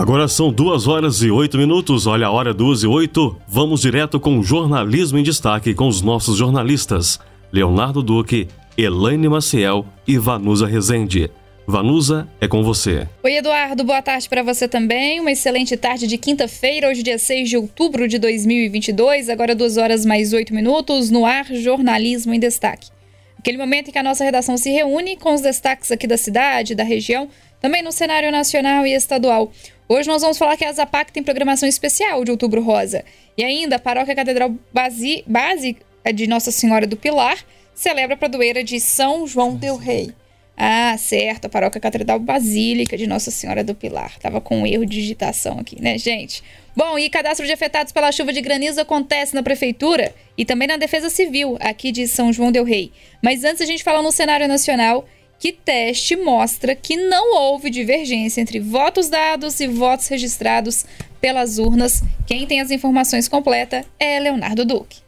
Agora são duas horas e oito minutos. Olha a hora duas e oito. Vamos direto com o jornalismo em destaque com os nossos jornalistas Leonardo Duque, Elaine Maciel e Vanusa Rezende. Vanusa, é com você. Oi, Eduardo, boa tarde para você também. Uma excelente tarde de quinta-feira, hoje, dia 6 de outubro de 2022. Agora, duas horas mais oito minutos. No ar, jornalismo em destaque. Aquele momento em que a nossa redação se reúne com os destaques aqui da cidade, da região, também no cenário nacional e estadual. Hoje nós vamos falar que a Zapac tem programação especial de Outubro Rosa. E ainda, a Paróquia Catedral Base, Base de Nossa Senhora do Pilar celebra a padroeira de São João del Rei. Ah, certo, a paróquia Catedral Basílica de Nossa Senhora do Pilar. Tava com um erro de digitação aqui, né, gente? Bom, e cadastro de afetados pela chuva de granizo acontece na prefeitura e também na Defesa Civil, aqui de São João del Rei. Mas antes a gente fala no cenário nacional que teste mostra que não houve divergência entre votos dados e votos registrados pelas urnas. Quem tem as informações completas é Leonardo Duque.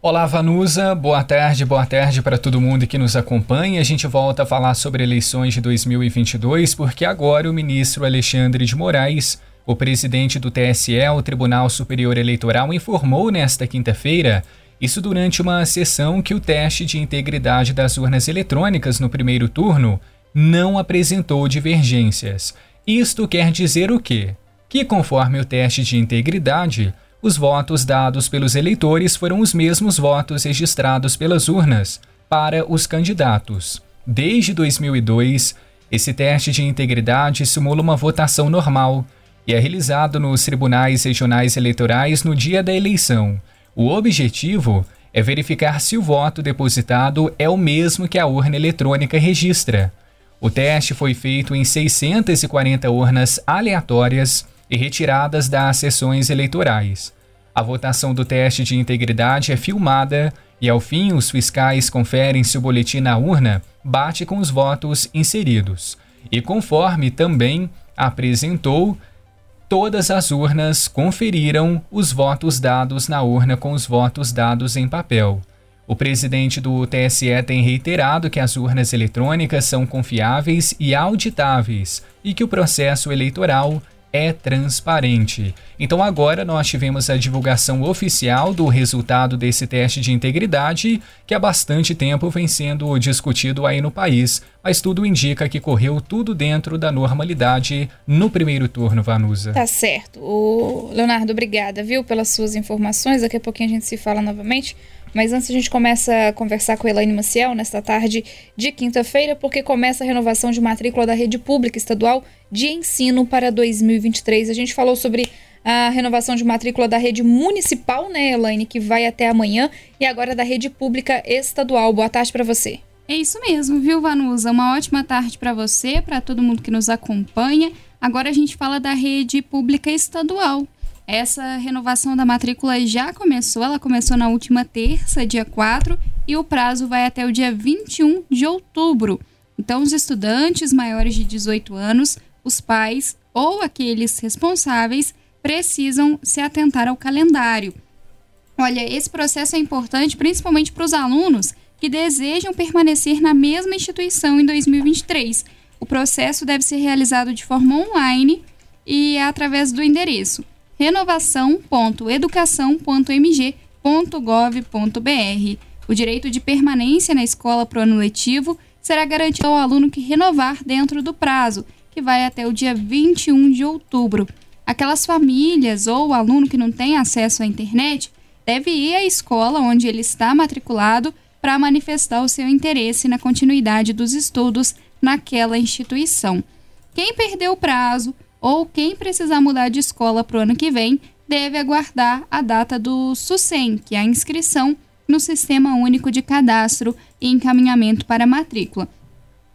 Olá, Vanusa. Boa tarde, boa tarde para todo mundo que nos acompanha. A gente volta a falar sobre eleições de 2022 porque agora o ministro Alexandre de Moraes, o presidente do TSE, o Tribunal Superior Eleitoral, informou nesta quinta-feira, isso durante uma sessão que o teste de integridade das urnas eletrônicas no primeiro turno não apresentou divergências. Isto quer dizer o quê? Que conforme o teste de integridade, os votos dados pelos eleitores foram os mesmos votos registrados pelas urnas para os candidatos. Desde 2002, esse teste de integridade simula uma votação normal e é realizado nos tribunais regionais eleitorais no dia da eleição. O objetivo é verificar se o voto depositado é o mesmo que a urna eletrônica registra. O teste foi feito em 640 urnas aleatórias e retiradas das sessões eleitorais. A votação do teste de integridade é filmada e, ao fim, os fiscais conferem se o boletim na urna bate com os votos inseridos. E conforme também apresentou, todas as urnas conferiram os votos dados na urna com os votos dados em papel. O presidente do TSE tem reiterado que as urnas eletrônicas são confiáveis e auditáveis e que o processo eleitoral é transparente. Então agora nós tivemos a divulgação oficial do resultado desse teste de integridade, que há bastante tempo vem sendo discutido aí no país, mas tudo indica que correu tudo dentro da normalidade no primeiro turno, Vanusa. Tá certo. O Leonardo, obrigada, viu, pelas suas informações. Daqui a pouquinho a gente se fala novamente. Mas antes a gente começa a conversar com a Elaine Maciel nesta tarde de quinta-feira, porque começa a renovação de matrícula da rede pública estadual de ensino para 2023. A gente falou sobre a renovação de matrícula da rede municipal, né, Elaine, que vai até amanhã, e agora da rede pública estadual. Boa tarde para você. É isso mesmo, viu, Vanusa? Uma ótima tarde para você, para todo mundo que nos acompanha. Agora a gente fala da rede pública estadual. Essa renovação da matrícula já começou, ela começou na última terça, dia 4, e o prazo vai até o dia 21 de outubro. Então, os estudantes maiores de 18 anos, os pais ou aqueles responsáveis precisam se atentar ao calendário. Olha, esse processo é importante principalmente para os alunos que desejam permanecer na mesma instituição em 2023. O processo deve ser realizado de forma online e é através do endereço renovação.educação.mg.gov.br. O direito de permanência na escola para o ano letivo será garantido ao aluno que renovar dentro do prazo, que vai até o dia 21 de outubro. Aquelas famílias ou aluno que não tem acesso à internet deve ir à escola onde ele está matriculado para manifestar o seu interesse na continuidade dos estudos naquela instituição. Quem perdeu o prazo ou quem precisar mudar de escola para o ano que vem deve aguardar a data do SUSEM, que é a inscrição no Sistema Único de Cadastro e Encaminhamento para Matrícula.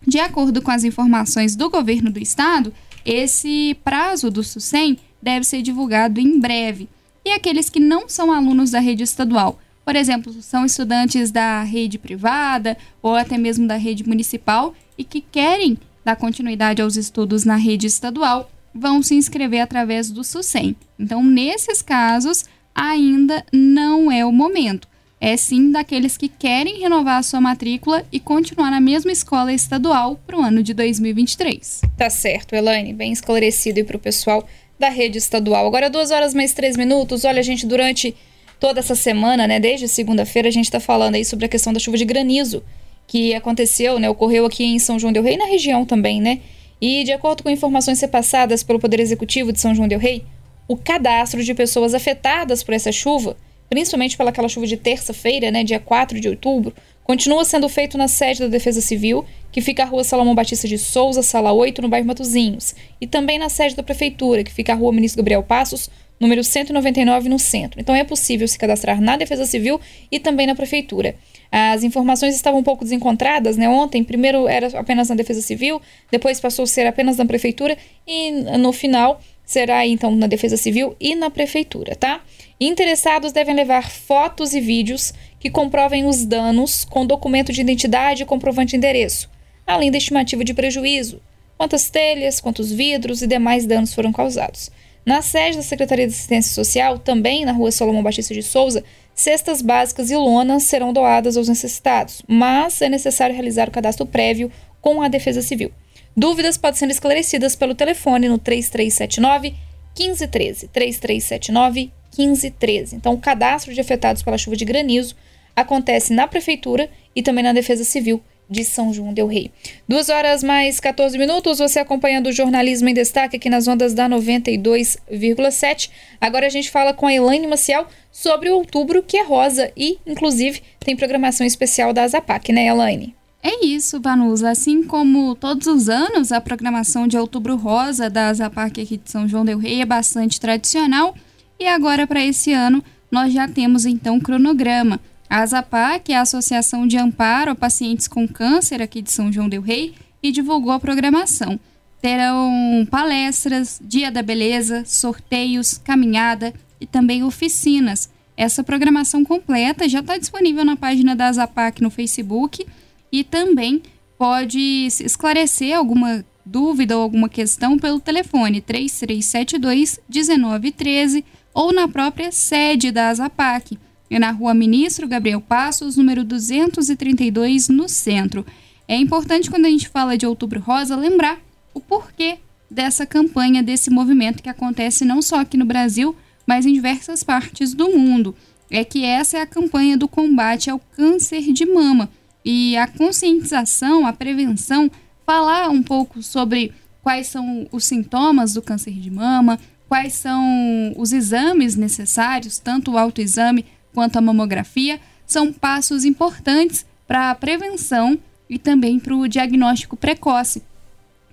De acordo com as informações do governo do estado, esse prazo do SUSEM deve ser divulgado em breve. E aqueles que não são alunos da rede estadual, por exemplo, são estudantes da rede privada ou até mesmo da rede municipal e que querem dar continuidade aos estudos na rede estadual, vão se inscrever através do SUSEM. Então, nesses casos, ainda não é o momento. É sim daqueles que querem renovar a sua matrícula e continuar na mesma escola estadual para o ano de 2023. Tá certo, Elaine, bem esclarecido e para o pessoal da rede estadual. Agora, duas horas mais três minutos. Olha, gente, durante toda essa semana, né, desde segunda-feira, a gente está falando aí sobre a questão da chuva de granizo que aconteceu, né, ocorreu aqui em São João del Rei, na região também, né? E de acordo com informações repassadas pelo Poder Executivo de São João del Rei, o cadastro de pessoas afetadas por essa chuva, principalmente pelaquela chuva de terça-feira, né, dia 4 de outubro, continua sendo feito na sede da Defesa Civil, que fica a rua Salomão Batista de Souza, sala 8, no bairro Matozinhos, e também na sede da Prefeitura, que fica a rua Ministro Gabriel Passos, número 199, no centro. Então é possível se cadastrar na Defesa Civil e também na Prefeitura. As informações estavam um pouco desencontradas, né? Ontem, primeiro era apenas na Defesa Civil, depois passou a ser apenas na Prefeitura e no final será então na Defesa Civil e na Prefeitura, tá? Interessados devem levar fotos e vídeos que comprovem os danos com documento de identidade e comprovante de endereço, além da estimativa de prejuízo, quantas telhas, quantos vidros e demais danos foram causados. Na sede da Secretaria de Assistência Social, também na rua Solomão Batista de Souza, cestas básicas e lonas serão doadas aos necessitados, mas é necessário realizar o cadastro prévio com a Defesa Civil. Dúvidas podem ser esclarecidas pelo telefone no 3379 1513. 3379 1513. Então, o cadastro de afetados pela chuva de granizo acontece na Prefeitura e também na Defesa Civil de São João Del Rei. Duas horas mais 14 minutos, você acompanhando o jornalismo em destaque aqui nas ondas da 92,7. Agora a gente fala com a Elaine Maciel sobre o outubro que é rosa e, inclusive, tem programação especial da Zapac, né, Elaine? É isso, Vanusa. Assim como todos os anos, a programação de Outubro Rosa da Zapac aqui de São João del Rei é bastante tradicional. E agora, para esse ano, nós já temos então um cronograma. A ASAPAC é a Associação de Amparo a Pacientes com Câncer aqui de São João del Rei e divulgou a programação. Terão palestras, Dia da Beleza, sorteios, caminhada e também oficinas. Essa programação completa já está disponível na página da ASAPAC no Facebook e também pode esclarecer alguma dúvida ou alguma questão pelo telefone 3372 1913 ou na própria sede da ASAPAC, na rua Ministro Gabriel Passos, número 232, no centro. É importante quando a gente fala de Outubro Rosa lembrar o porquê dessa campanha, desse movimento que acontece não só aqui no Brasil, mas em diversas partes do mundo. É que essa é a campanha do combate ao câncer de mama e a conscientização, a prevenção, falar um pouco sobre quais são os sintomas do câncer de mama, quais são os exames necessários, tanto o autoexame quanto a mamografia, são passos importantes para a prevenção e também para o diagnóstico precoce.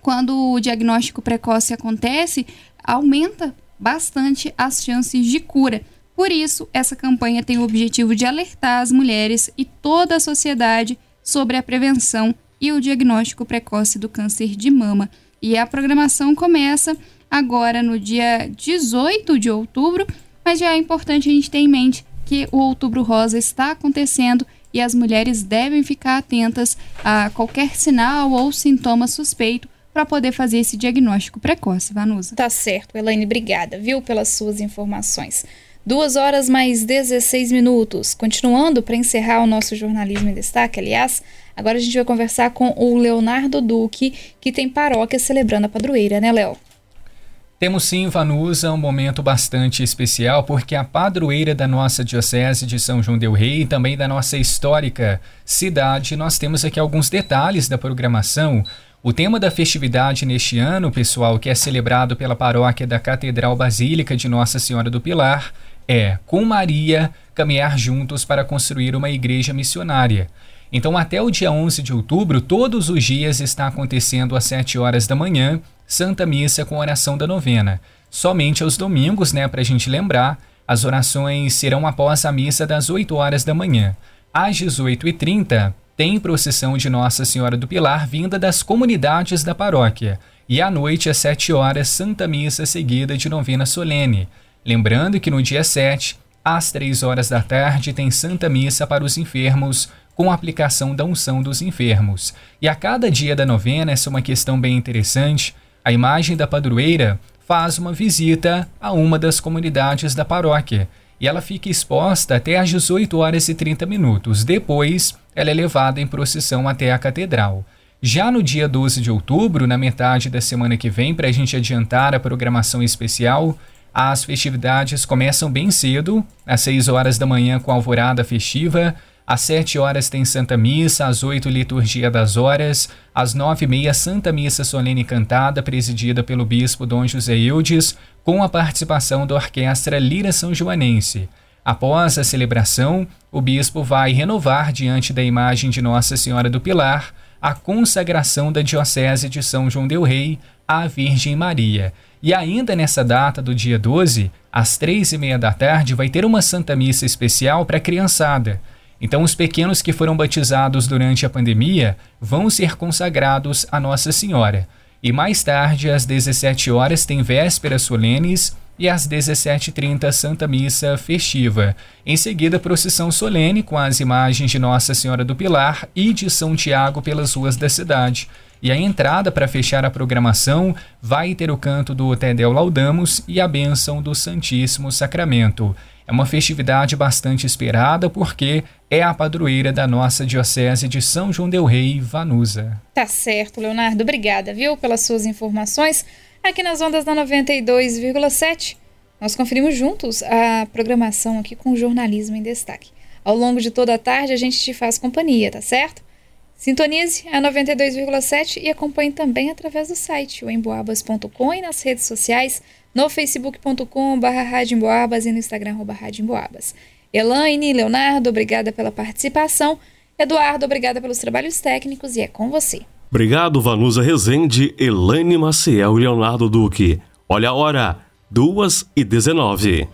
Quando o diagnóstico precoce acontece, aumenta bastante as chances de cura. Por isso, essa campanha tem o objetivo de alertar as mulheres e toda a sociedade sobre a prevenção e o diagnóstico precoce do câncer de mama. E a programação começa agora no dia 18 de outubro, mas já é importante a gente ter em mente que o Outubro Rosa está acontecendo e as mulheres devem ficar atentas a qualquer sinal ou sintoma suspeito para poder fazer esse diagnóstico precoce, Vanusa. Tá certo, Elaine, obrigada, viu, pelas suas informações. Duas horas mais 16 minutos. Continuando para encerrar o nosso jornalismo em destaque, aliás, agora a gente vai conversar com o Leonardo Duque, que tem paróquia celebrando a padroeira, né, Léo? Temos sim, Vanusa, um momento bastante especial, porque a padroeira da nossa Diocese de São João Del Rei e também da nossa histórica cidade, nós temos aqui alguns detalhes da programação. O tema da festividade neste ano, pessoal, que é celebrado pela paróquia da Catedral Basílica de Nossa Senhora do Pilar, é, com Maria, caminhar juntos para construir uma igreja missionária. Então, até o dia 11 de outubro, todos os dias está acontecendo às 7 horas da manhã, Santa Missa com oração da novena. Somente aos domingos, né, para a gente lembrar, as orações serão após a missa das 8 horas da manhã. Às 18h30, tem procissão de Nossa Senhora do Pilar vinda das comunidades da paróquia. E à noite, às 7 horas, Santa Missa seguida de novena solene. Lembrando que no dia 7, às 3 horas da tarde, tem Santa Missa para os enfermos, com a aplicação da unção dos enfermos. E a cada dia da novena, essa é uma questão bem interessante, a imagem da padroeira faz uma visita a uma das comunidades da paróquia e ela fica exposta até às 18 horas e 30 minutos. Depois, ela é levada em procissão até a catedral. Já no dia 12 de outubro, na metade da semana que vem, para a gente adiantar a programação especial, as festividades começam bem cedo, às 6 horas da manhã com a alvorada festiva, às 7 horas tem Santa Missa, às 8 Liturgia das Horas, às 9 e meia Santa Missa Solene Cantada, presidida pelo Bispo Dom José Eudes, com a participação da Orquestra Lira São Joanense. Após a celebração, o bispo vai renovar diante da imagem de Nossa Senhora do Pilar a consagração da Diocese de São João del Rei à Virgem Maria. E ainda nessa data do dia 12, às três e meia da tarde, vai ter uma Santa Missa especial para a criançada. Então, os pequenos que foram batizados durante a pandemia vão ser consagrados a Nossa Senhora. E mais tarde, às 17 horas, tem vésperas solenes e às 17h30 Santa Missa festiva. Em seguida, procissão solene com as imagens de Nossa Senhora do Pilar e de São Tiago pelas ruas da cidade. E a entrada para fechar a programação vai ter o canto do Tedel Laudamos e a bênção do Santíssimo Sacramento. É uma festividade bastante esperada porque é a padroeira da nossa Diocese de São João Del Rei, Vanusa. Tá certo, Leonardo. Obrigada, viu, pelas suas informações. Aqui nas ondas da 92,7, nós conferimos juntos a programação aqui com jornalismo em destaque. Ao longo de toda a tarde a gente te faz companhia, tá certo? Sintonize a 92,7 e acompanhe também através do site, emboabas.com e nas redes sociais no facebook.com.br e no Instagram. Elaine, Leonardo, obrigada pela participação. Eduardo, obrigada pelos trabalhos técnicos e é com você. Obrigado, Vanusa Rezende, Elaine Maciel e Leonardo Duque. Olha a hora, 2 e 19.